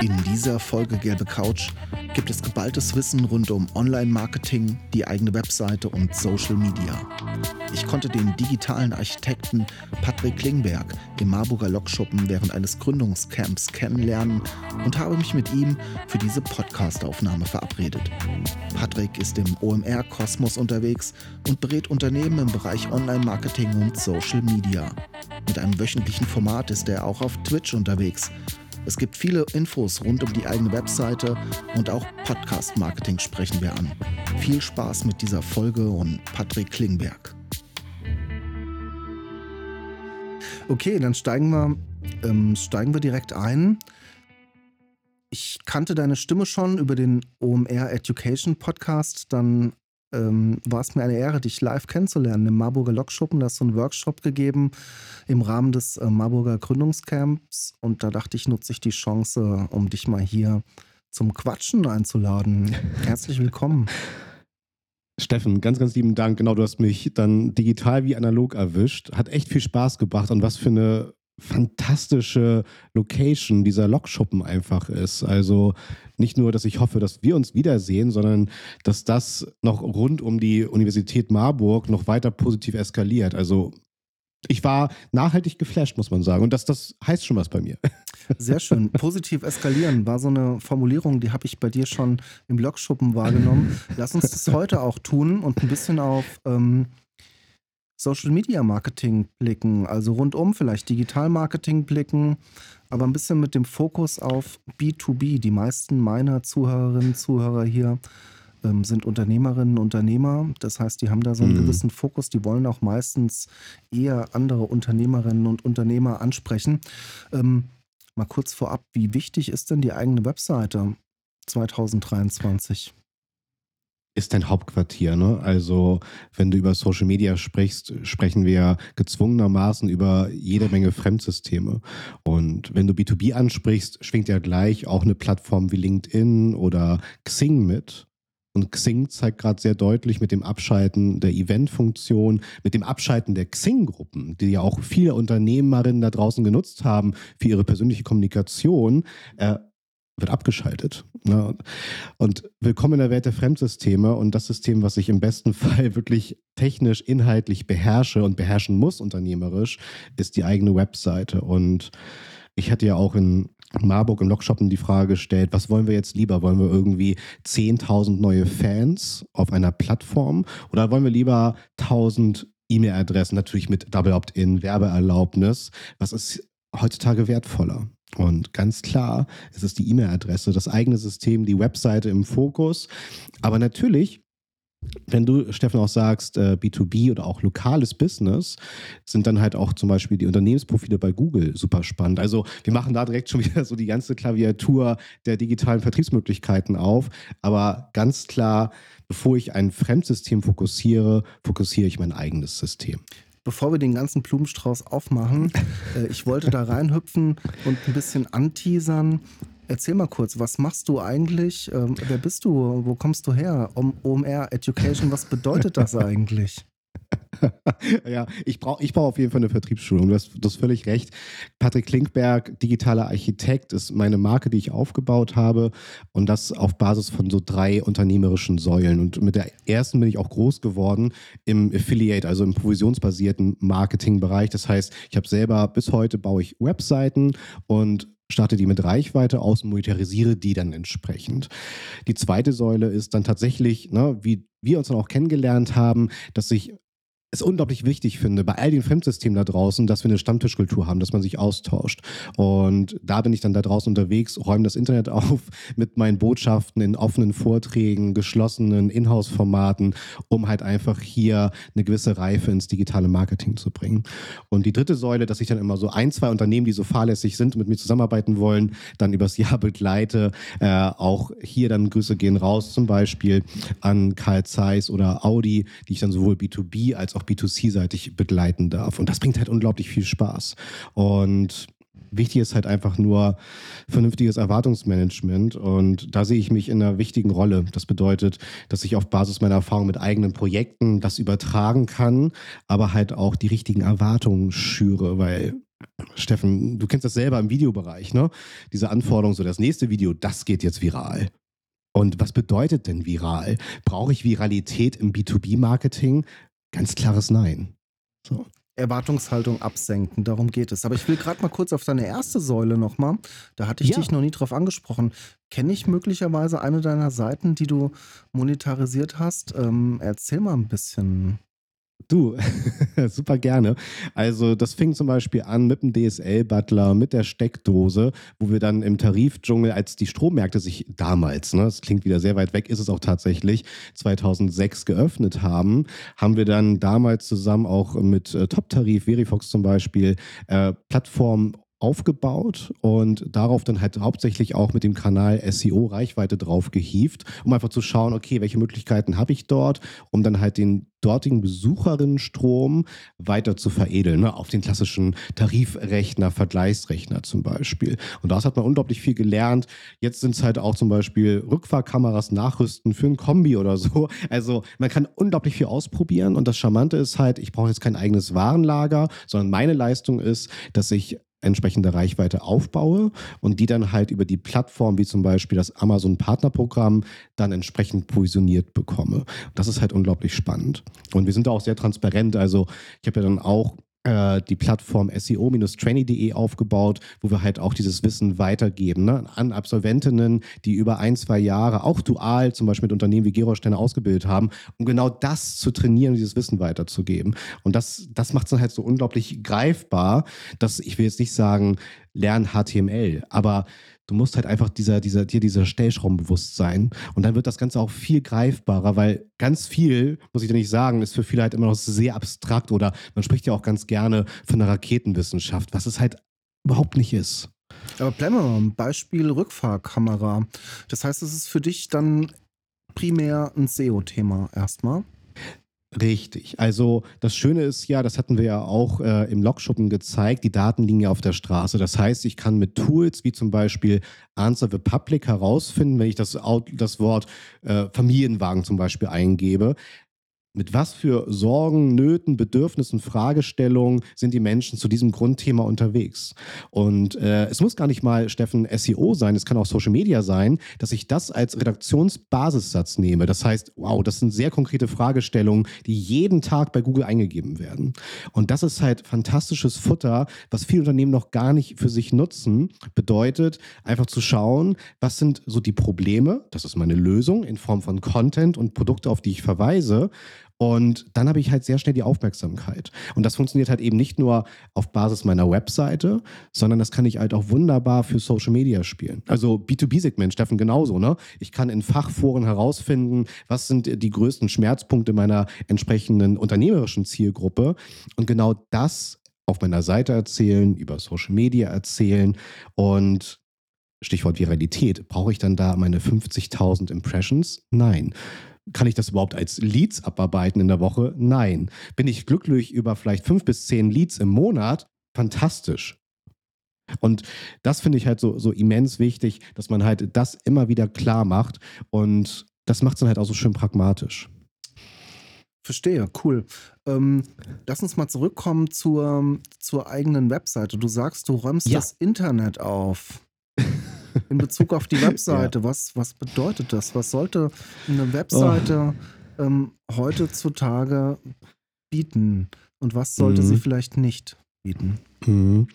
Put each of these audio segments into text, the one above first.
In dieser Folge Gelbe Couch gibt es geballtes Wissen rund um Online-Marketing, die eigene Webseite und Social Media. Ich konnte den digitalen Architekten Patrick Klingberg im Marburger Lokschuppen während eines Gründungscamps kennenlernen und habe mich mit ihm für diese Podcastaufnahme verabredet. Patrick ist im OMR-Kosmos unterwegs und berät Unternehmen im Bereich Online-Marketing und Social Media. Mit einem wöchentlichen Format ist er auch auf Twitch unterwegs. Es gibt viele Infos rund um die eigene Webseite und auch Podcast-Marketing sprechen wir an. Viel Spaß mit dieser Folge und Patrick Klingberg. Okay, dann steigen wir, ähm, steigen wir direkt ein. Ich kannte deine Stimme schon über den OMR Education Podcast. Dann ähm, war es mir eine Ehre, dich live kennenzulernen im Marburger Lokschuppen. Da hast du einen Workshop gegeben im Rahmen des äh, Marburger Gründungscamps. Und da dachte ich, nutze ich die Chance, um dich mal hier zum Quatschen einzuladen. Herzlich willkommen. Steffen, ganz, ganz lieben Dank. Genau, du hast mich dann digital wie analog erwischt. Hat echt viel Spaß gebracht und was für eine fantastische Location dieser Lokschuppen einfach ist. Also nicht nur, dass ich hoffe, dass wir uns wiedersehen, sondern dass das noch rund um die Universität Marburg noch weiter positiv eskaliert. Also ich war nachhaltig geflasht, muss man sagen. Und das, das heißt schon was bei mir. Sehr schön. Positiv eskalieren war so eine Formulierung, die habe ich bei dir schon im Lokschuppen wahrgenommen. Lass uns das heute auch tun und ein bisschen auf ähm, Social Media Marketing blicken, also rundum vielleicht Digital Marketing blicken, aber ein bisschen mit dem Fokus auf B2B. Die meisten meiner Zuhörerinnen und Zuhörer hier ähm, sind Unternehmerinnen und Unternehmer. Das heißt, die haben da so einen mhm. gewissen Fokus. Die wollen auch meistens eher andere Unternehmerinnen und Unternehmer ansprechen. Ähm, mal kurz vorab, wie wichtig ist denn die eigene Webseite 2023? Ist dein Hauptquartier. Ne? Also wenn du über Social Media sprichst, sprechen wir gezwungenermaßen über jede Menge Fremdsysteme. Und wenn du B2B ansprichst, schwingt ja gleich auch eine Plattform wie LinkedIn oder Xing mit. Und Xing zeigt gerade sehr deutlich mit dem Abschalten der Event-Funktion, mit dem Abschalten der Xing-Gruppen, die ja auch viele Unternehmerinnen da draußen genutzt haben für ihre persönliche Kommunikation, äh, wird abgeschaltet. Ne? Und willkommen in der Welt der Fremdsysteme und das System, was ich im besten Fall wirklich technisch, inhaltlich beherrsche und beherrschen muss, unternehmerisch, ist die eigene Webseite. Und ich hatte ja auch in Marburg im Lokshoppen die Frage gestellt, was wollen wir jetzt lieber? Wollen wir irgendwie 10.000 neue Fans auf einer Plattform oder wollen wir lieber 1.000 E-Mail-Adressen, natürlich mit Double Opt-in, Werbeerlaubnis? Was ist heutzutage wertvoller? Und ganz klar, es ist die E-Mail-Adresse, das eigene System, die Webseite im Fokus. Aber natürlich wenn du, Steffen, auch sagst, äh, B2B oder auch lokales Business, sind dann halt auch zum Beispiel die Unternehmensprofile bei Google super spannend. Also wir machen da direkt schon wieder so die ganze Klaviatur der digitalen Vertriebsmöglichkeiten auf. Aber ganz klar, bevor ich ein Fremdsystem fokussiere, fokussiere ich mein eigenes System bevor wir den ganzen Blumenstrauß aufmachen, äh, ich wollte da reinhüpfen und ein bisschen anteasern. Erzähl mal kurz, was machst du eigentlich? Ähm, wer bist du? Wo kommst du her? OMR Education, was bedeutet das eigentlich? ja, ich brauche ich brauch auf jeden Fall eine Vertriebsschulung. Du hast, du hast völlig recht. Patrick Klinkberg, digitaler Architekt, ist meine Marke, die ich aufgebaut habe. Und das auf Basis von so drei unternehmerischen Säulen. Und mit der ersten bin ich auch groß geworden im Affiliate, also im provisionsbasierten Marketingbereich. Das heißt, ich habe selber bis heute baue ich Webseiten und starte die mit Reichweite aus und monetarisiere die dann entsprechend. Die zweite Säule ist dann tatsächlich, ne, wie wir uns dann auch kennengelernt haben, dass ich es unglaublich wichtig finde, bei all den Fremdsystemen da draußen, dass wir eine Stammtischkultur haben, dass man sich austauscht. Und da bin ich dann da draußen unterwegs, räume das Internet auf mit meinen Botschaften in offenen Vorträgen, geschlossenen Inhouse-Formaten, um halt einfach hier eine gewisse Reife ins digitale Marketing zu bringen. Und die dritte Säule, dass ich dann immer so ein, zwei Unternehmen, die so fahrlässig sind und mit mir zusammenarbeiten wollen, dann übers Jahr begleite. Äh, auch hier dann Grüße gehen raus, zum Beispiel an Karl Zeiss oder Audi, die ich dann sowohl B2B als auch B2C-seitig begleiten darf. Und das bringt halt unglaublich viel Spaß. Und Wichtig ist halt einfach nur vernünftiges Erwartungsmanagement und da sehe ich mich in einer wichtigen Rolle. Das bedeutet, dass ich auf Basis meiner Erfahrung mit eigenen Projekten das übertragen kann, aber halt auch die richtigen Erwartungen schüre, weil Steffen, du kennst das selber im Videobereich, ne? Diese Anforderung, so das nächste Video, das geht jetzt viral. Und was bedeutet denn viral? Brauche ich Viralität im B2B-Marketing? Ganz klares Nein. So. Erwartungshaltung absenken, darum geht es. Aber ich will gerade mal kurz auf deine erste Säule nochmal. Da hatte ich ja. dich noch nie drauf angesprochen. Kenne ich möglicherweise eine deiner Seiten, die du monetarisiert hast? Ähm, erzähl mal ein bisschen. Du, super gerne. Also das fing zum Beispiel an mit dem DSL-Butler, mit der Steckdose, wo wir dann im Tarifdschungel, als die Strommärkte sich damals, ne, das klingt wieder sehr weit weg, ist es auch tatsächlich, 2006 geöffnet haben, haben wir dann damals zusammen auch mit äh, Top-Tarif, Verifox zum Beispiel, äh, Plattformen aufgebaut und darauf dann halt hauptsächlich auch mit dem Kanal SEO Reichweite drauf gehievt, um einfach zu schauen, okay, welche Möglichkeiten habe ich dort, um dann halt den dortigen Besucherinnenstrom weiter zu veredeln, ne? auf den klassischen Tarifrechner, Vergleichsrechner zum Beispiel. Und daraus hat man unglaublich viel gelernt. Jetzt sind es halt auch zum Beispiel Rückfahrkameras nachrüsten für ein Kombi oder so. Also man kann unglaublich viel ausprobieren und das Charmante ist halt, ich brauche jetzt kein eigenes Warenlager, sondern meine Leistung ist, dass ich entsprechende Reichweite aufbaue und die dann halt über die Plattform, wie zum Beispiel das Amazon Partnerprogramm, dann entsprechend positioniert bekomme. Das ist halt unglaublich spannend. Und wir sind da auch sehr transparent. Also ich habe ja dann auch äh, die Plattform SEO-trainee.de aufgebaut, wo wir halt auch dieses Wissen weitergeben ne? an Absolventinnen, die über ein, zwei Jahre auch dual zum Beispiel mit Unternehmen wie Gerolsteiner ausgebildet haben, um genau das zu trainieren, dieses Wissen weiterzugeben. Und das, das macht es dann halt so unglaublich greifbar, dass ich will jetzt nicht sagen, lern HTML, aber Du musst halt einfach dieser, dieser, dir dieser Stellschrauben bewusst sein. Und dann wird das Ganze auch viel greifbarer, weil ganz viel, muss ich dir nicht sagen, ist für viele halt immer noch sehr abstrakt oder man spricht ja auch ganz gerne von der Raketenwissenschaft, was es halt überhaupt nicht ist. Aber bleiben wir mal Beispiel Rückfahrkamera. Das heißt, es ist für dich dann primär ein SEO-Thema erstmal. Richtig. Also das Schöne ist ja, das hatten wir ja auch äh, im Logschuppen gezeigt, die Daten liegen ja auf der Straße. Das heißt, ich kann mit Tools wie zum Beispiel Answer the Public herausfinden, wenn ich das, das Wort äh, Familienwagen zum Beispiel eingebe, mit was für Sorgen, Nöten, Bedürfnissen, Fragestellungen sind die Menschen zu diesem Grundthema unterwegs? Und äh, es muss gar nicht mal, Steffen, SEO sein, es kann auch Social Media sein, dass ich das als Redaktionsbasissatz nehme. Das heißt, wow, das sind sehr konkrete Fragestellungen, die jeden Tag bei Google eingegeben werden. Und das ist halt fantastisches Futter, was viele Unternehmen noch gar nicht für sich nutzen. Bedeutet, einfach zu schauen, was sind so die Probleme, das ist meine Lösung in Form von Content und Produkte, auf die ich verweise und dann habe ich halt sehr schnell die Aufmerksamkeit. Und das funktioniert halt eben nicht nur auf Basis meiner Webseite, sondern das kann ich halt auch wunderbar für Social Media spielen. Also B2B-Segment, Steffen, genauso. Ne? Ich kann in Fachforen herausfinden, was sind die größten Schmerzpunkte meiner entsprechenden unternehmerischen Zielgruppe. Und genau das auf meiner Seite erzählen, über Social Media erzählen und Stichwort Viralität, brauche ich dann da meine 50.000 Impressions? Nein. Kann ich das überhaupt als Leads abarbeiten in der Woche? Nein. Bin ich glücklich über vielleicht fünf bis zehn Leads im Monat? Fantastisch. Und das finde ich halt so, so immens wichtig, dass man halt das immer wieder klar macht. Und das macht es dann halt auch so schön pragmatisch. Verstehe, cool. Ähm, lass uns mal zurückkommen zur, zur eigenen Webseite. Du sagst, du räumst ja. das Internet auf in Bezug auf die Webseite. Ja. Was, was bedeutet das? Was sollte eine Webseite oh. ähm, heutzutage bieten und was sollte mhm. sie vielleicht nicht bieten? Mhm.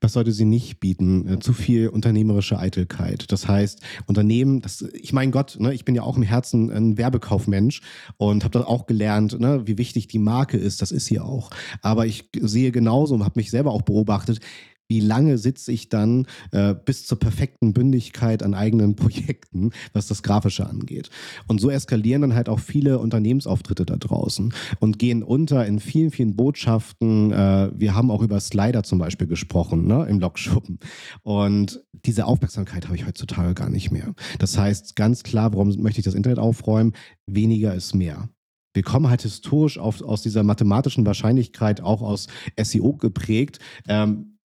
Was sollte sie nicht bieten? Äh, zu viel unternehmerische Eitelkeit. Das heißt, Unternehmen, das, ich mein Gott, ne, ich bin ja auch im Herzen ein Werbekaufmensch und habe das auch gelernt, ne, wie wichtig die Marke ist. Das ist sie auch. Aber ich sehe genauso und habe mich selber auch beobachtet, wie lange sitze ich dann äh, bis zur perfekten Bündigkeit an eigenen Projekten, was das Grafische angeht. Und so eskalieren dann halt auch viele Unternehmensauftritte da draußen und gehen unter in vielen, vielen Botschaften. Äh, wir haben auch über Slider zum Beispiel gesprochen, ne, im Logschuppen. Und diese Aufmerksamkeit habe ich heutzutage gar nicht mehr. Das heißt, ganz klar, warum möchte ich das Internet aufräumen? Weniger ist mehr wir kommen halt historisch auf, aus dieser mathematischen Wahrscheinlichkeit auch aus SEO geprägt. Ähm,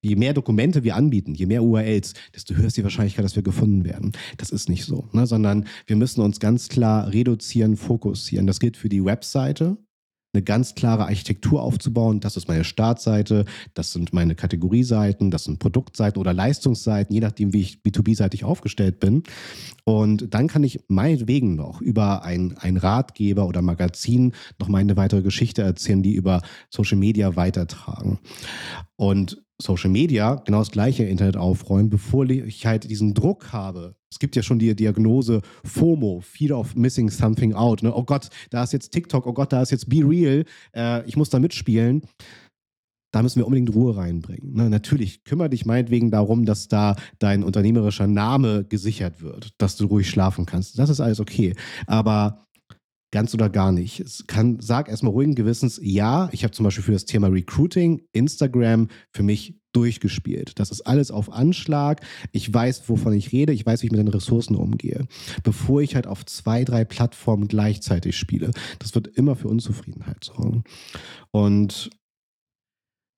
je mehr Dokumente wir anbieten, je mehr URLs, desto höher ist die Wahrscheinlichkeit, dass wir gefunden werden. Das ist nicht so, ne? sondern wir müssen uns ganz klar reduzieren, fokussieren. Das gilt für die Webseite, eine ganz klare Architektur aufzubauen. Das ist meine Startseite, das sind meine Kategorieseiten, das sind Produktseiten oder Leistungsseiten, je nachdem, wie ich B2B-seitig aufgestellt bin. Und dann kann ich meinetwegen noch über ein, ein Ratgeber oder Magazin noch mal eine weitere Geschichte erzählen, die über Social Media weitertragen. Und Social Media genau das gleiche Internet aufräumen, bevor ich halt diesen Druck habe. Es gibt ja schon die Diagnose FOMO, Fear of Missing Something Out. Ne? Oh Gott, da ist jetzt TikTok, oh Gott, da ist jetzt Be Real, äh, ich muss da mitspielen. Da müssen wir unbedingt Ruhe reinbringen. Ne? Natürlich, kümmere dich meinetwegen darum, dass da dein unternehmerischer Name gesichert wird, dass du ruhig schlafen kannst. Das ist alles okay. Aber ganz oder gar nicht. Es kann, sag erstmal ruhigen Gewissens, ja, ich habe zum Beispiel für das Thema Recruiting Instagram für mich durchgespielt. Das ist alles auf Anschlag. Ich weiß, wovon ich rede. Ich weiß, wie ich mit den Ressourcen umgehe. Bevor ich halt auf zwei, drei Plattformen gleichzeitig spiele. Das wird immer für Unzufriedenheit sorgen. Und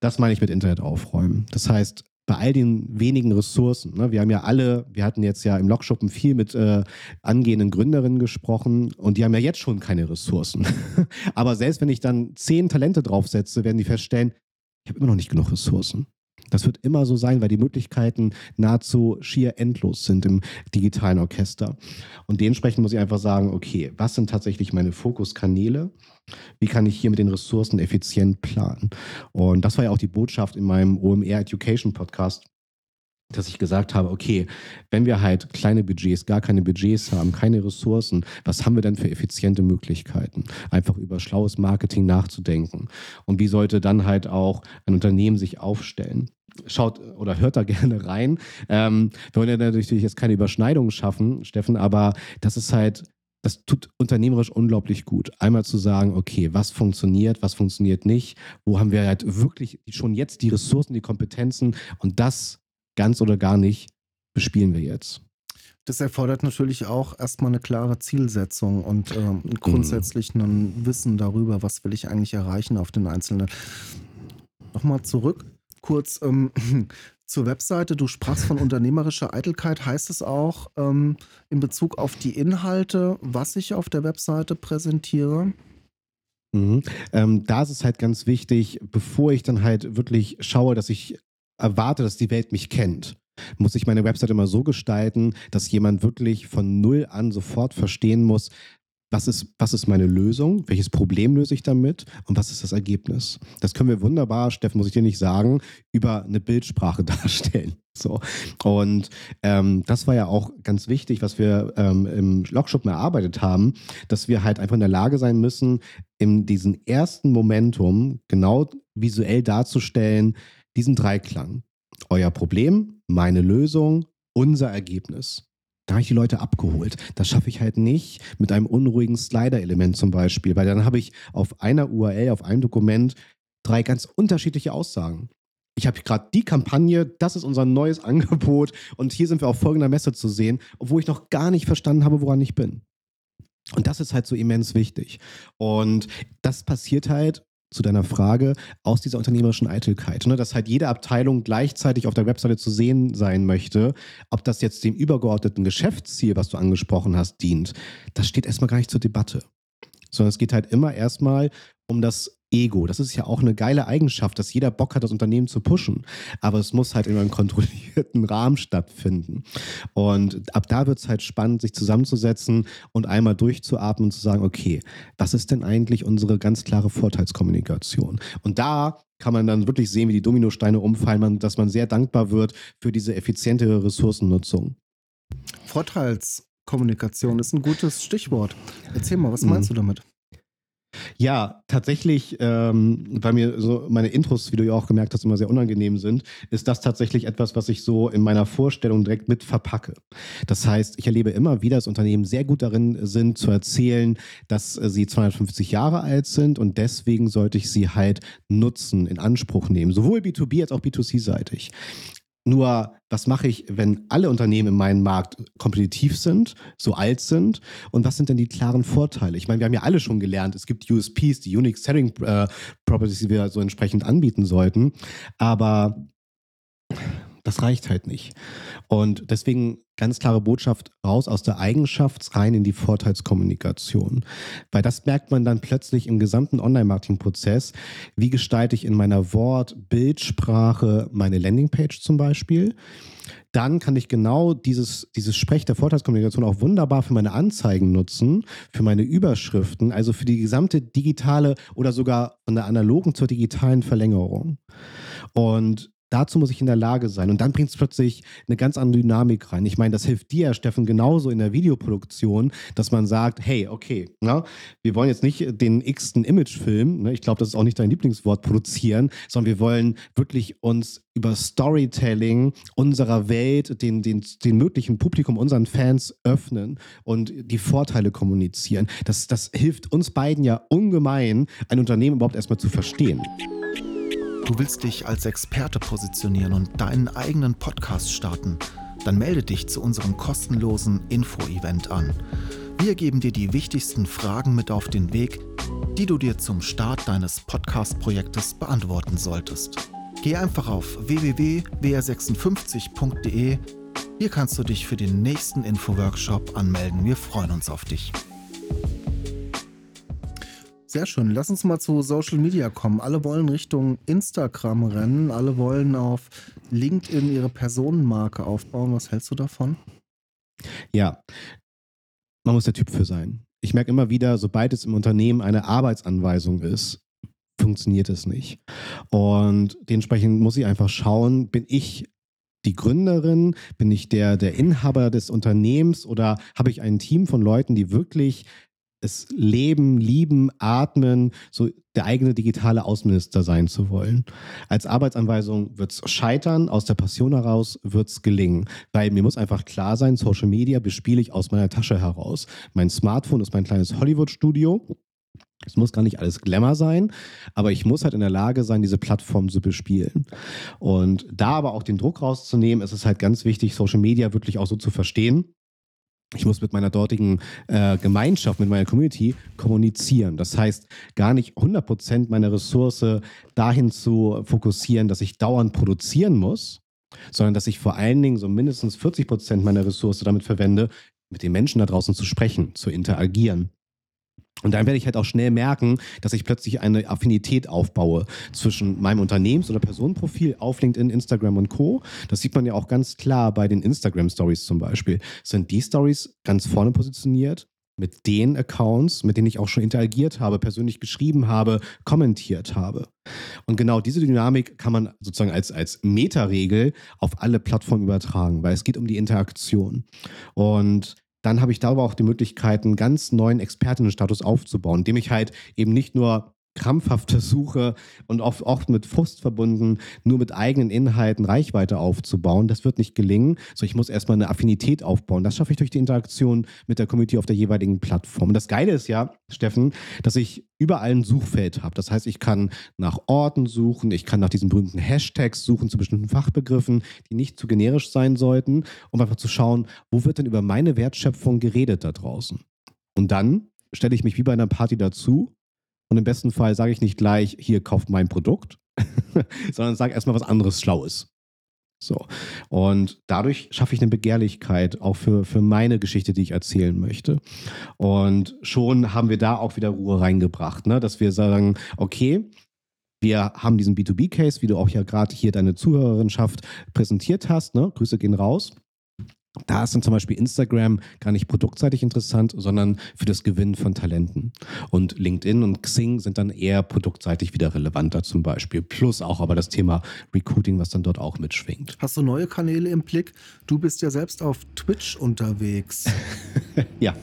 das meine ich mit Internet aufräumen. Das heißt, bei all den wenigen Ressourcen. Ne? Wir haben ja alle, wir hatten jetzt ja im Logschuppen viel mit äh, angehenden Gründerinnen gesprochen und die haben ja jetzt schon keine Ressourcen. Aber selbst wenn ich dann zehn Talente draufsetze, werden die feststellen, ich habe immer noch nicht genug Ressourcen. Das wird immer so sein, weil die Möglichkeiten nahezu schier endlos sind im digitalen Orchester. Und dementsprechend muss ich einfach sagen, okay, was sind tatsächlich meine Fokuskanäle? Wie kann ich hier mit den Ressourcen effizient planen? Und das war ja auch die Botschaft in meinem OMR Education Podcast, dass ich gesagt habe, okay, wenn wir halt kleine Budgets, gar keine Budgets haben, keine Ressourcen, was haben wir denn für effiziente Möglichkeiten? Einfach über schlaues Marketing nachzudenken. Und wie sollte dann halt auch ein Unternehmen sich aufstellen? Schaut oder hört da gerne rein. Ähm, wir wollen ja natürlich jetzt keine Überschneidungen schaffen, Steffen, aber das ist halt das tut unternehmerisch unglaublich gut. Einmal zu sagen, okay, was funktioniert, was funktioniert nicht, wo haben wir halt wirklich schon jetzt die Ressourcen, die Kompetenzen und das ganz oder gar nicht bespielen wir jetzt. Das erfordert natürlich auch erstmal eine klare Zielsetzung und ähm, grundsätzlich ein Wissen darüber, was will ich eigentlich erreichen auf den einzelnen. Nochmal zurück, kurz ähm, zur Webseite. Du sprachst von unternehmerischer Eitelkeit. Heißt es auch ähm, in Bezug auf die Inhalte, was ich auf der Webseite präsentiere? Mhm. Ähm, da ist es halt ganz wichtig, bevor ich dann halt wirklich schaue, dass ich erwarte, dass die Welt mich kennt, muss ich meine Website immer so gestalten, dass jemand wirklich von null an sofort verstehen muss, was ist, was ist meine Lösung, welches Problem löse ich damit und was ist das Ergebnis. Das können wir wunderbar, Steffen, muss ich dir nicht sagen, über eine Bildsprache darstellen. So. Und ähm, das war ja auch ganz wichtig, was wir ähm, im Logschuppen erarbeitet haben, dass wir halt einfach in der Lage sein müssen, in diesem ersten Momentum genau visuell darzustellen, diesen Dreiklang. Euer Problem, meine Lösung, unser Ergebnis. Da habe ich die Leute abgeholt. Das schaffe ich halt nicht mit einem unruhigen Slider-Element zum Beispiel, weil dann habe ich auf einer URL, auf einem Dokument drei ganz unterschiedliche Aussagen. Ich habe gerade die Kampagne, das ist unser neues Angebot und hier sind wir auf folgender Messe zu sehen, obwohl ich noch gar nicht verstanden habe, woran ich bin. Und das ist halt so immens wichtig. Und das passiert halt zu deiner Frage, aus dieser unternehmerischen Eitelkeit. Ne? Dass halt jede Abteilung gleichzeitig auf der Webseite zu sehen sein möchte. Ob das jetzt dem übergeordneten Geschäftsziel, was du angesprochen hast, dient, das steht erstmal gar nicht zur Debatte. Sondern es geht halt immer erstmal um das Ego. Das ist ja auch eine geile Eigenschaft, dass jeder Bock hat, das Unternehmen zu pushen. Aber es muss halt in einem kontrollierten Rahmen stattfinden. Und ab da wird es halt spannend, sich zusammenzusetzen und einmal durchzuatmen und zu sagen, okay, was ist denn eigentlich unsere ganz klare Vorteilskommunikation? Und da kann man dann wirklich sehen, wie die Dominosteine umfallen, dass man sehr dankbar wird für diese effizientere Ressourcennutzung. Vorteilskommunikation ist ein gutes Stichwort. Erzähl mal, was meinst mhm. du damit? Ja, tatsächlich, ähm, weil mir so meine Intros, wie du ja auch gemerkt hast, immer sehr unangenehm sind, ist das tatsächlich etwas, was ich so in meiner Vorstellung direkt mit verpacke. Das heißt, ich erlebe immer wieder, dass Unternehmen sehr gut darin sind, zu erzählen, dass sie 250 Jahre alt sind und deswegen sollte ich sie halt nutzen, in Anspruch nehmen, sowohl B2B als auch B2C-seitig. Nur, was mache ich, wenn alle Unternehmen in meinem Markt kompetitiv sind, so alt sind? Und was sind denn die klaren Vorteile? Ich meine, wir haben ja alle schon gelernt, es gibt USPs, die Unique Selling äh, Properties, die wir so entsprechend anbieten sollten. Aber das reicht halt nicht. Und deswegen ganz klare Botschaft raus aus der Eigenschaft rein in die Vorteilskommunikation. Weil das merkt man dann plötzlich im gesamten Online-Marketing-Prozess. Wie gestalte ich in meiner Wort-, Bildsprache meine Landingpage zum Beispiel? dann kann ich genau dieses, dieses Sprech der Vorteilskommunikation auch wunderbar für meine Anzeigen nutzen, für meine Überschriften, also für die gesamte digitale oder sogar von der analogen zur digitalen Verlängerung. Und Dazu muss ich in der Lage sein. Und dann bringt es plötzlich eine ganz andere Dynamik rein. Ich meine, das hilft dir, Steffen, genauso in der Videoproduktion, dass man sagt, hey, okay, na, wir wollen jetzt nicht den x-ten Imagefilm, ne, ich glaube, das ist auch nicht dein Lieblingswort, produzieren, sondern wir wollen wirklich uns über Storytelling unserer Welt, den, den, den möglichen Publikum, unseren Fans öffnen und die Vorteile kommunizieren. Das, das hilft uns beiden ja ungemein, ein Unternehmen überhaupt erstmal zu verstehen. Du willst dich als Experte positionieren und deinen eigenen Podcast starten? Dann melde dich zu unserem kostenlosen Info-Event an. Wir geben dir die wichtigsten Fragen mit auf den Weg, die du dir zum Start deines Podcast-Projektes beantworten solltest. Geh einfach auf www.wr56.de. Hier kannst du dich für den nächsten Info-Workshop anmelden. Wir freuen uns auf dich. Sehr schön. Lass uns mal zu Social Media kommen. Alle wollen Richtung Instagram rennen. Alle wollen auf LinkedIn ihre Personenmarke aufbauen. Was hältst du davon? Ja, man muss der Typ für sein. Ich merke immer wieder, sobald es im Unternehmen eine Arbeitsanweisung ist, funktioniert es nicht. Und dementsprechend muss ich einfach schauen, bin ich die Gründerin? Bin ich der, der Inhaber des Unternehmens oder habe ich ein Team von Leuten, die wirklich es leben, lieben, atmen, so der eigene digitale Außenminister sein zu wollen. Als Arbeitsanweisung wird es scheitern, aus der Passion heraus wird es gelingen. Weil mir muss einfach klar sein, Social Media bespiele ich aus meiner Tasche heraus. Mein Smartphone ist mein kleines Hollywood-Studio. Es muss gar nicht alles Glamour sein, aber ich muss halt in der Lage sein, diese Plattform zu bespielen. Und da aber auch den Druck rauszunehmen, ist es halt ganz wichtig, Social Media wirklich auch so zu verstehen, ich muss mit meiner dortigen äh, Gemeinschaft, mit meiner Community kommunizieren. Das heißt, gar nicht 100% meiner Ressource dahin zu fokussieren, dass ich dauernd produzieren muss, sondern dass ich vor allen Dingen so mindestens 40% meiner Ressource damit verwende, mit den Menschen da draußen zu sprechen, zu interagieren. Und dann werde ich halt auch schnell merken, dass ich plötzlich eine Affinität aufbaue zwischen meinem Unternehmens- oder Personenprofil auf LinkedIn, Instagram und Co. Das sieht man ja auch ganz klar bei den Instagram-Stories zum Beispiel. Sind die Stories ganz vorne positioniert? Mit den Accounts, mit denen ich auch schon interagiert habe, persönlich geschrieben habe, kommentiert habe. Und genau diese Dynamik kann man sozusagen als, als Meta-Regel auf alle Plattformen übertragen, weil es geht um die Interaktion. Und dann habe ich darüber auch die Möglichkeit, einen ganz neuen Expertinnenstatus aufzubauen, indem ich halt eben nicht nur krampfhaft versuche und oft, oft mit Frust verbunden, nur mit eigenen Inhalten Reichweite aufzubauen. Das wird nicht gelingen. So, ich muss erstmal eine Affinität aufbauen. Das schaffe ich durch die Interaktion mit der Community auf der jeweiligen Plattform. Und das Geile ist ja, Steffen, dass ich überall ein Suchfeld habe. Das heißt, ich kann nach Orten suchen, ich kann nach diesen berühmten Hashtags suchen zu bestimmten Fachbegriffen, die nicht zu generisch sein sollten, um einfach zu schauen, wo wird denn über meine Wertschöpfung geredet da draußen. Und dann stelle ich mich wie bei einer Party dazu und im besten Fall sage ich nicht gleich, hier kauft mein Produkt, sondern sage erstmal was anderes Schlaues. So. Und dadurch schaffe ich eine Begehrlichkeit auch für, für meine Geschichte, die ich erzählen möchte. Und schon haben wir da auch wieder Ruhe reingebracht, ne? dass wir sagen, okay, wir haben diesen B2B-Case, wie du auch ja gerade hier deine Zuhörerinschaft präsentiert hast. Ne? Grüße gehen raus. Da ist dann zum Beispiel Instagram gar nicht produktseitig interessant, sondern für das Gewinnen von Talenten. Und LinkedIn und Xing sind dann eher produktseitig wieder relevanter zum Beispiel. Plus auch aber das Thema Recruiting, was dann dort auch mitschwingt. Hast du neue Kanäle im Blick? Du bist ja selbst auf Twitch unterwegs. ja,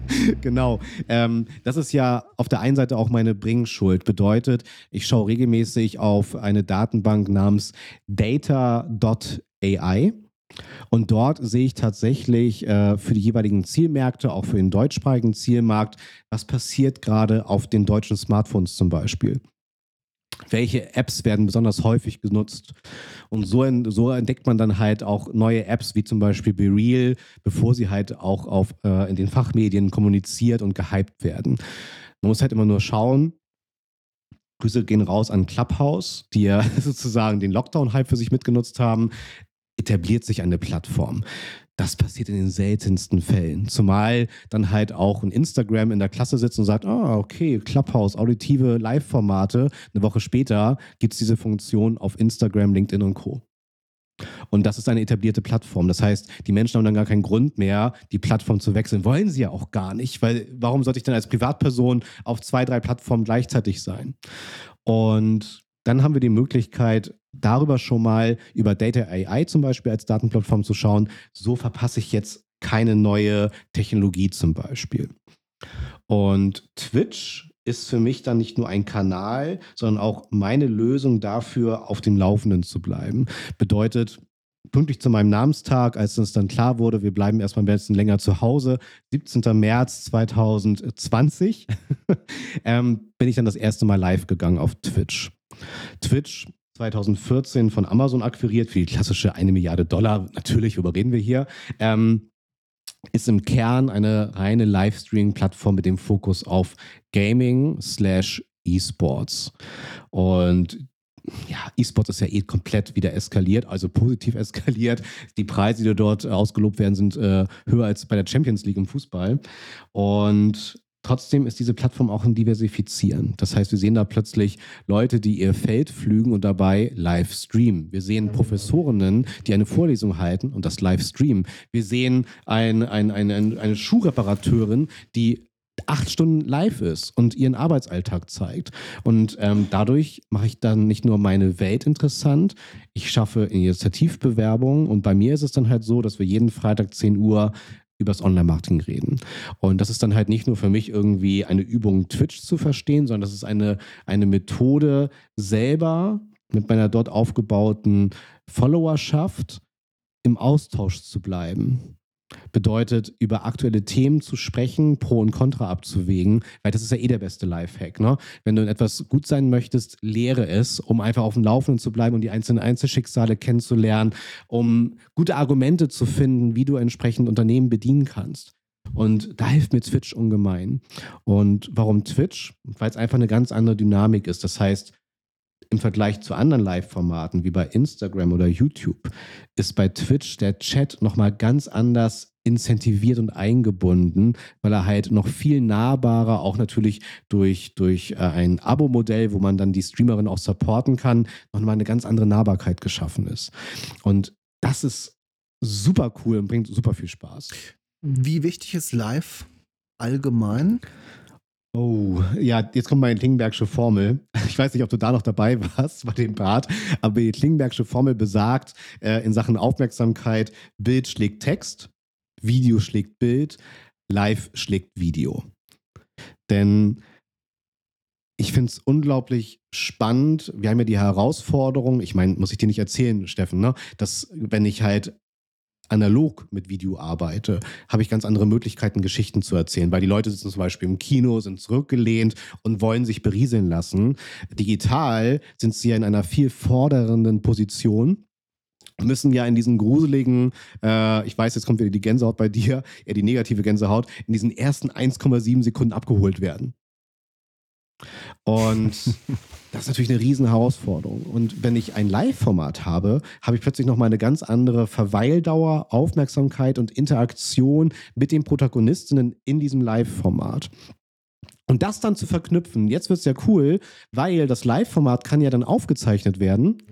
genau. Ähm, das ist ja auf der einen Seite auch meine Bringschuld. Bedeutet, ich schaue regelmäßig auf eine Datenbank namens data.ai. Und dort sehe ich tatsächlich äh, für die jeweiligen Zielmärkte, auch für den deutschsprachigen Zielmarkt, was passiert gerade auf den deutschen Smartphones zum Beispiel welche Apps werden besonders häufig genutzt. Und so, so, entdeckt man dann halt auch neue Apps, wie zum Beispiel BeReal, bevor sie halt auch auf, äh, in den Fachmedien kommuniziert und gehypt werden. Man muss halt immer nur schauen, Grüße gehen raus an Clubhouse, die ja sozusagen den Lockdown-Hype für sich mitgenutzt haben, etabliert sich eine Plattform. Das passiert in den seltensten Fällen. Zumal dann halt auch ein Instagram in der Klasse sitzt und sagt, ah, okay, Clubhouse, auditive Live-Formate. Eine Woche später gibt es diese Funktion auf Instagram, LinkedIn und Co. Und das ist eine etablierte Plattform. Das heißt, die Menschen haben dann gar keinen Grund mehr, die Plattform zu wechseln. Wollen sie ja auch gar nicht, weil warum sollte ich denn als Privatperson auf zwei, drei Plattformen gleichzeitig sein? Und dann haben wir die Möglichkeit, darüber schon mal über Data AI zum Beispiel als Datenplattform zu schauen. So verpasse ich jetzt keine neue Technologie zum Beispiel. Und Twitch ist für mich dann nicht nur ein Kanal, sondern auch meine Lösung dafür, auf dem Laufenden zu bleiben. Bedeutet, pünktlich zu meinem Namenstag, als es dann klar wurde, wir bleiben erstmal ein bisschen länger zu Hause, 17. März 2020, ähm, bin ich dann das erste Mal live gegangen auf Twitch. Twitch 2014 von Amazon akquiriert für die klassische eine Milliarde Dollar. Natürlich, worüber reden wir hier? Ähm, ist im Kern eine reine Livestreaming-Plattform mit dem Fokus auf Gaming slash E-Sports. Und ja, E-Sports ist ja eh komplett wieder eskaliert, also positiv eskaliert. Die Preise, die dort ausgelobt werden, sind äh, höher als bei der Champions League im Fußball. Und Trotzdem ist diese Plattform auch ein Diversifizieren. Das heißt, wir sehen da plötzlich Leute, die ihr Feld pflügen und dabei live streamen. Wir sehen Professorinnen, die eine Vorlesung halten und das live streamen. Wir sehen ein, ein, ein, eine Schuhreparateurin, die acht Stunden live ist und ihren Arbeitsalltag zeigt. Und ähm, dadurch mache ich dann nicht nur meine Welt interessant, ich schaffe Initiativbewerbungen und bei mir ist es dann halt so, dass wir jeden Freitag 10 Uhr übers Online-Marketing reden. Und das ist dann halt nicht nur für mich irgendwie eine Übung, Twitch zu verstehen, sondern das ist eine, eine Methode, selber mit meiner dort aufgebauten Followerschaft im Austausch zu bleiben. Bedeutet, über aktuelle Themen zu sprechen, Pro und Contra abzuwägen, weil das ist ja eh der beste Lifehack. Ne? Wenn du in etwas gut sein möchtest, lehre es, um einfach auf dem Laufenden zu bleiben und die einzelnen Einzelschicksale kennenzulernen, um gute Argumente zu finden, wie du entsprechend Unternehmen bedienen kannst. Und da hilft mir Twitch ungemein. Und warum Twitch? Weil es einfach eine ganz andere Dynamik ist. Das heißt, im Vergleich zu anderen Live-Formaten wie bei Instagram oder YouTube ist bei Twitch der Chat nochmal ganz anders incentiviert und eingebunden, weil er halt noch viel nahbarer, auch natürlich durch, durch äh, ein Abo-Modell, wo man dann die Streamerin auch supporten kann, nochmal eine ganz andere Nahbarkeit geschaffen ist. Und das ist super cool und bringt super viel Spaß. Wie wichtig ist Live allgemein? Oh, ja, jetzt kommt meine Klingenbergsche Formel. Ich weiß nicht, ob du da noch dabei warst bei dem Part, aber die Klingenbergsche Formel besagt äh, in Sachen Aufmerksamkeit, Bild schlägt Text, Video schlägt Bild, Live schlägt Video. Denn ich finde es unglaublich spannend. Wir haben ja die Herausforderung, ich meine, muss ich dir nicht erzählen, Steffen, ne? dass wenn ich halt analog mit Video arbeite, habe ich ganz andere Möglichkeiten, Geschichten zu erzählen, weil die Leute sitzen zum Beispiel im Kino, sind zurückgelehnt und wollen sich berieseln lassen. Digital sind sie ja in einer viel fordernden Position müssen ja in diesen gruseligen, äh, ich weiß, jetzt kommt wieder die Gänsehaut bei dir, eher die negative Gänsehaut, in diesen ersten 1,7 Sekunden abgeholt werden. Und das ist natürlich eine riesen Herausforderung. Und wenn ich ein Live-Format habe, habe ich plötzlich noch mal eine ganz andere Verweildauer, Aufmerksamkeit und Interaktion mit den Protagonistinnen in diesem Live-Format. Und das dann zu verknüpfen, jetzt wird es ja cool, weil das Live-Format kann ja dann aufgezeichnet werden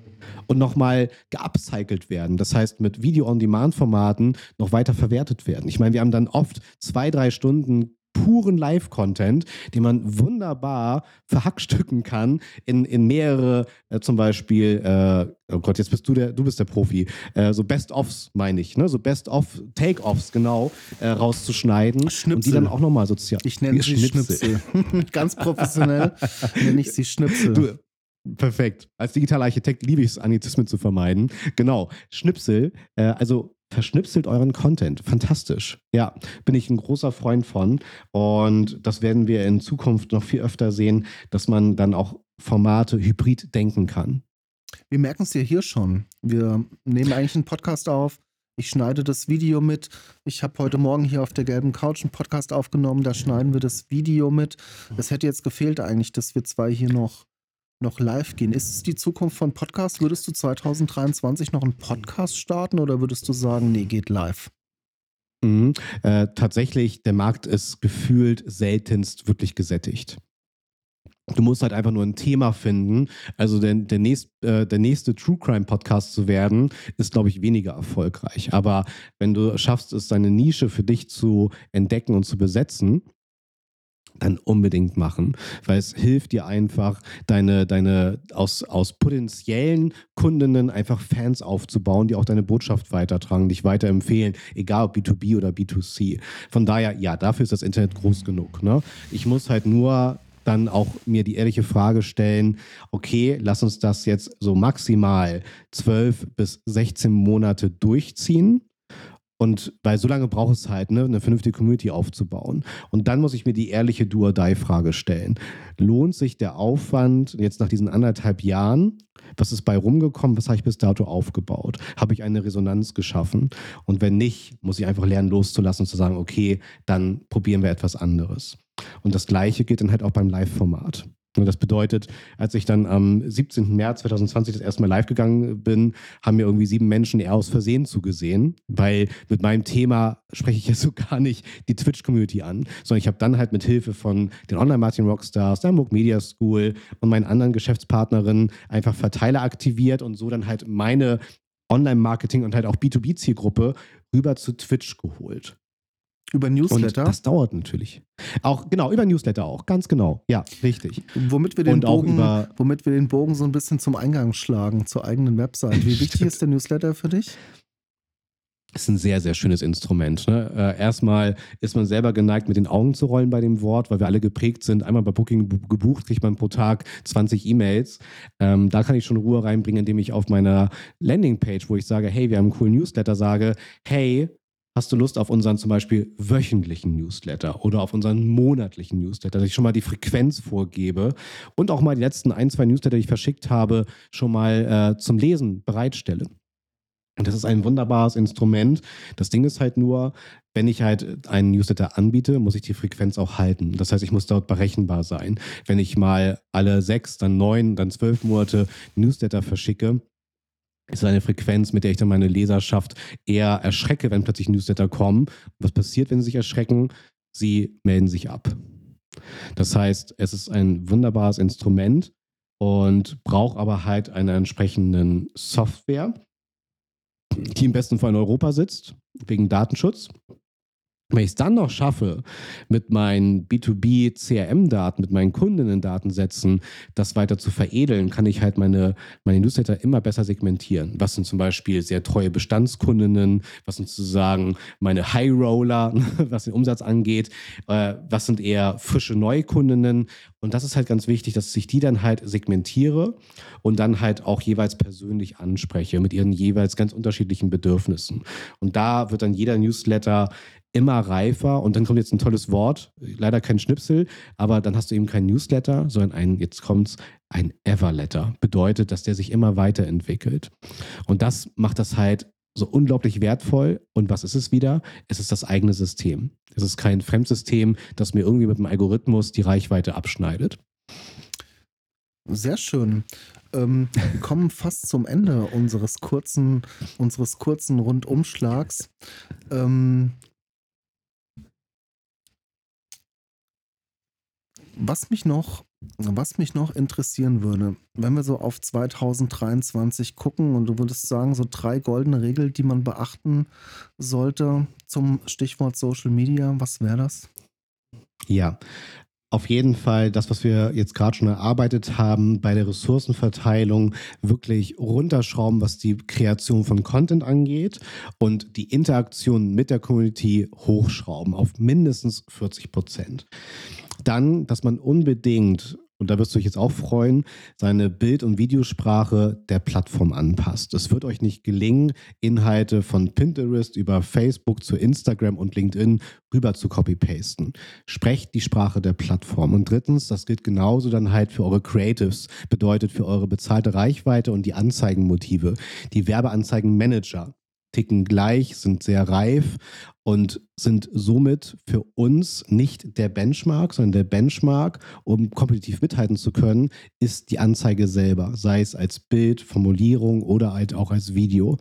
und nochmal geupcycelt werden. Das heißt, mit Video-on-Demand-Formaten noch weiter verwertet werden. Ich meine, wir haben dann oft zwei, drei Stunden puren Live-Content, den man wunderbar verhackstücken kann in, in mehrere, äh, zum Beispiel, äh, oh Gott, jetzt bist du der, du bist der Profi, äh, so Best-Offs meine ich, ne? so Best-Off, Take-Offs genau, äh, rauszuschneiden Schnipsel. und die dann auch nochmal sozial. Ich nenne sie Schnipsel. Ganz professionell nenne ich sie Schnipsel. Du, Perfekt. Als digitaler Architekt liebe ich es, Anglizismen zu vermeiden. Genau. Schnipsel, äh, also verschnipselt euren Content. Fantastisch. Ja, bin ich ein großer Freund von. Und das werden wir in Zukunft noch viel öfter sehen, dass man dann auch Formate hybrid denken kann. Wir merken es ja hier schon. Wir nehmen eigentlich einen Podcast auf. Ich schneide das Video mit. Ich habe heute Morgen hier auf der gelben Couch einen Podcast aufgenommen. Da schneiden wir das Video mit. Es hätte jetzt gefehlt eigentlich, dass wir zwei hier noch noch live gehen. Ist es die Zukunft von Podcasts? Würdest du 2023 noch einen Podcast starten oder würdest du sagen, nee, geht live? Mhm. Äh, tatsächlich, der Markt ist gefühlt seltenst wirklich gesättigt. Du musst halt einfach nur ein Thema finden. Also der, der, nächst, äh, der nächste True Crime Podcast zu werden, ist, glaube ich, weniger erfolgreich. Aber wenn du schaffst, es deine Nische für dich zu entdecken und zu besetzen, dann unbedingt machen, weil es hilft dir einfach, deine, deine aus, aus potenziellen Kundinnen einfach Fans aufzubauen, die auch deine Botschaft weitertragen, dich weiterempfehlen, egal ob B2B oder B2C. Von daher, ja, dafür ist das Internet groß genug. Ne? Ich muss halt nur dann auch mir die ehrliche Frage stellen, okay, lass uns das jetzt so maximal 12 bis 16 Monate durchziehen und weil so lange braucht es halt, ne, eine vernünftige Community aufzubauen. Und dann muss ich mir die ehrliche Do-or-Die-Frage stellen. Lohnt sich der Aufwand jetzt nach diesen anderthalb Jahren? Was ist bei rumgekommen? Was habe ich bis dato aufgebaut? Habe ich eine Resonanz geschaffen? Und wenn nicht, muss ich einfach lernen, loszulassen und zu sagen, okay, dann probieren wir etwas anderes. Und das Gleiche geht dann halt auch beim Live-Format. Und das bedeutet, als ich dann am 17. März 2020 das erste Mal live gegangen bin, haben mir irgendwie sieben Menschen eher aus Versehen zugesehen, weil mit meinem Thema spreche ich ja so gar nicht die Twitch-Community an, sondern ich habe dann halt mit Hilfe von den Online-Marketing-Rockstars, der Hamburg Media School und meinen anderen Geschäftspartnerinnen einfach Verteiler aktiviert und so dann halt meine Online-Marketing und halt auch B2B-Zielgruppe rüber zu Twitch geholt. Über Newsletter? Und das dauert natürlich. Auch, genau, über Newsletter auch, ganz genau. Ja, richtig. Womit wir den, Bogen, womit wir den Bogen so ein bisschen zum Eingang schlagen, zur eigenen Website. Wie wichtig ist der Newsletter für dich? ist ein sehr, sehr schönes Instrument. Ne? Äh, erstmal ist man selber geneigt, mit den Augen zu rollen bei dem Wort, weil wir alle geprägt sind. Einmal bei Booking gebucht, kriegt man pro Tag 20 E-Mails. Ähm, da kann ich schon Ruhe reinbringen, indem ich auf meiner Landingpage, wo ich sage, hey, wir haben einen coolen Newsletter, sage, hey, Hast du Lust auf unseren zum Beispiel wöchentlichen Newsletter oder auf unseren monatlichen Newsletter, dass ich schon mal die Frequenz vorgebe und auch mal die letzten ein, zwei Newsletter, die ich verschickt habe, schon mal äh, zum Lesen bereitstelle? Und das ist ein wunderbares Instrument. Das Ding ist halt nur, wenn ich halt einen Newsletter anbiete, muss ich die Frequenz auch halten. Das heißt, ich muss dort berechenbar sein. Wenn ich mal alle sechs, dann neun, dann zwölf Monate Newsletter verschicke, ist eine Frequenz, mit der ich dann meine Leserschaft eher erschrecke, wenn plötzlich Newsletter kommen. Was passiert, wenn sie sich erschrecken? Sie melden sich ab. Das heißt, es ist ein wunderbares Instrument und braucht aber halt eine entsprechende Software, die im besten Fall in Europa sitzt, wegen Datenschutz. Wenn ich es dann noch schaffe, mit meinen B2B-CRM-Daten, mit meinen Kundinnen-Datensätzen, das weiter zu veredeln, kann ich halt meine, meine Newsletter immer besser segmentieren. Was sind zum Beispiel sehr treue Bestandskundinnen? Was sind sozusagen meine High-Roller, was den Umsatz angeht? Äh, was sind eher frische Neukundinnen? Und das ist halt ganz wichtig, dass ich die dann halt segmentiere und dann halt auch jeweils persönlich anspreche mit ihren jeweils ganz unterschiedlichen Bedürfnissen. Und da wird dann jeder Newsletter immer reifer und dann kommt jetzt ein tolles Wort, leider kein Schnipsel, aber dann hast du eben kein Newsletter, sondern ein, jetzt kommt's, ein Everletter. Bedeutet, dass der sich immer weiterentwickelt. Und das macht das halt so unglaublich wertvoll. Und was ist es wieder? Es ist das eigene System. Es ist kein Fremdsystem, das mir irgendwie mit dem Algorithmus die Reichweite abschneidet. Sehr schön. Ähm, wir kommen fast zum Ende unseres kurzen, unseres kurzen Rundumschlags. Ähm, was mich noch, was mich noch interessieren würde, wenn wir so auf 2023 gucken und du würdest sagen, so drei goldene Regeln, die man beachten sollte zum Stichwort Social Media, was wäre das? Ja, auf jeden Fall das, was wir jetzt gerade schon erarbeitet haben, bei der Ressourcenverteilung wirklich runterschrauben, was die Kreation von Content angeht und die Interaktion mit der Community hochschrauben auf mindestens 40 Prozent. Dann, dass man unbedingt und da wirst du dich jetzt auch freuen, seine Bild- und Videosprache der Plattform anpasst. Es wird euch nicht gelingen, Inhalte von Pinterest über Facebook zu Instagram und LinkedIn rüber zu copy-pasten. Sprecht die Sprache der Plattform. Und drittens, das gilt genauso dann halt für eure Creatives, bedeutet für eure bezahlte Reichweite und die Anzeigenmotive, die Werbeanzeigenmanager ticken gleich, sind sehr reif und sind somit für uns nicht der Benchmark, sondern der Benchmark, um kompetitiv mithalten zu können, ist die Anzeige selber, sei es als Bild, Formulierung oder halt auch als Video.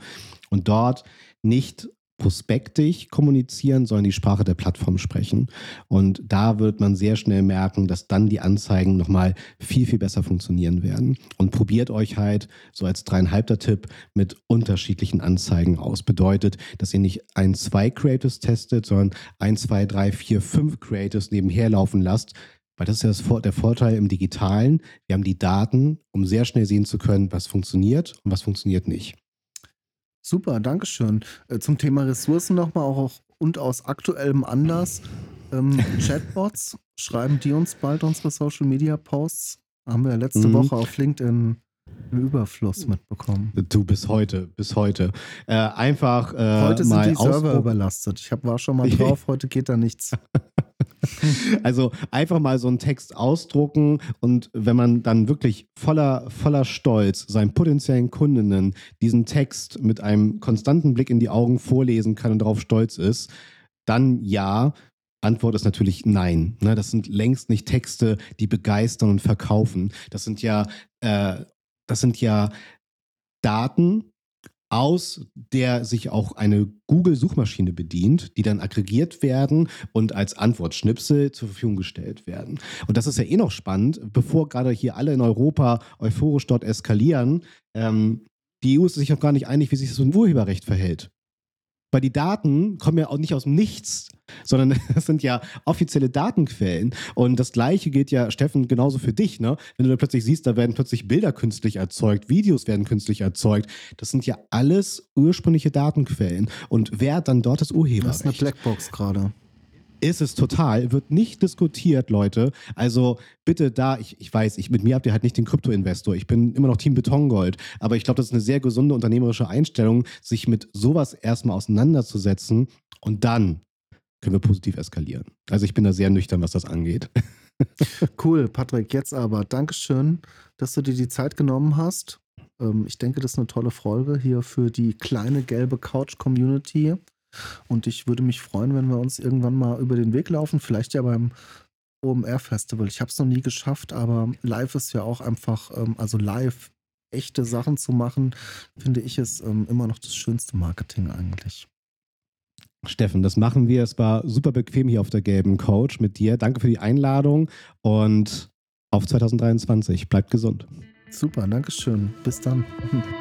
Und dort nicht prospektig kommunizieren, sondern die Sprache der Plattform sprechen. Und da wird man sehr schnell merken, dass dann die Anzeigen nochmal viel, viel besser funktionieren werden. Und probiert euch halt so als dreieinhalbter Tipp mit unterschiedlichen Anzeigen aus. Bedeutet, dass ihr nicht ein, zwei Creatives testet, sondern ein, zwei, drei, vier, fünf Creatives nebenher laufen lasst, weil das ist ja der Vorteil im Digitalen. Wir haben die Daten, um sehr schnell sehen zu können, was funktioniert und was funktioniert nicht. Super, Dankeschön. Äh, zum Thema Ressourcen nochmal auch und aus aktuellem Anlass. Ähm, Chatbots, schreiben die uns bald unsere Social Media Posts? Haben wir letzte mhm. Woche auf LinkedIn im Überfluss mitbekommen. Du bis heute, bis heute. Äh, einfach. Äh, heute sind die Server überlastet. Ich hab, war schon mal drauf, heute geht da nichts. Also einfach mal so einen Text ausdrucken und wenn man dann wirklich voller, voller Stolz seinen potenziellen Kundinnen diesen Text mit einem konstanten Blick in die Augen vorlesen kann und darauf stolz ist, dann ja. Antwort ist natürlich nein. Ne? Das sind längst nicht Texte, die begeistern und verkaufen. Das sind ja, äh, das sind ja Daten, aus der sich auch eine Google-Suchmaschine bedient, die dann aggregiert werden und als Antwortschnipsel zur Verfügung gestellt werden. Und das ist ja eh noch spannend, bevor gerade hier alle in Europa euphorisch dort eskalieren. Ähm, die EU ist sich noch gar nicht einig, wie sich das mit dem Urheberrecht verhält. Weil die Daten kommen ja auch nicht aus dem Nichts, sondern das sind ja offizielle Datenquellen. Und das Gleiche gilt ja, Steffen, genauso für dich. Ne? Wenn du dann plötzlich siehst, da werden plötzlich Bilder künstlich erzeugt, Videos werden künstlich erzeugt. Das sind ja alles ursprüngliche Datenquellen. Und wer hat dann dort das Urheberrecht? Das ist eine Blackbox gerade. Ist es total, wird nicht diskutiert, Leute. Also bitte da, ich, ich weiß, ich, mit mir habt ihr halt nicht den Krypto-Investor. Ich bin immer noch Team Betongold. Aber ich glaube, das ist eine sehr gesunde unternehmerische Einstellung, sich mit sowas erstmal auseinanderzusetzen und dann können wir positiv eskalieren. Also ich bin da sehr nüchtern, was das angeht. cool, Patrick. Jetzt aber Dankeschön, dass du dir die Zeit genommen hast. Ähm, ich denke, das ist eine tolle Folge hier für die kleine gelbe Couch-Community. Und ich würde mich freuen, wenn wir uns irgendwann mal über den Weg laufen. Vielleicht ja beim OMR-Festival. Ich habe es noch nie geschafft, aber live ist ja auch einfach, ähm, also live echte Sachen zu machen, finde ich es ähm, immer noch das schönste Marketing eigentlich. Steffen, das machen wir. Es war super bequem hier auf der gelben Coach mit dir. Danke für die Einladung und auf 2023. Bleibt gesund. Super, Dankeschön. Bis dann.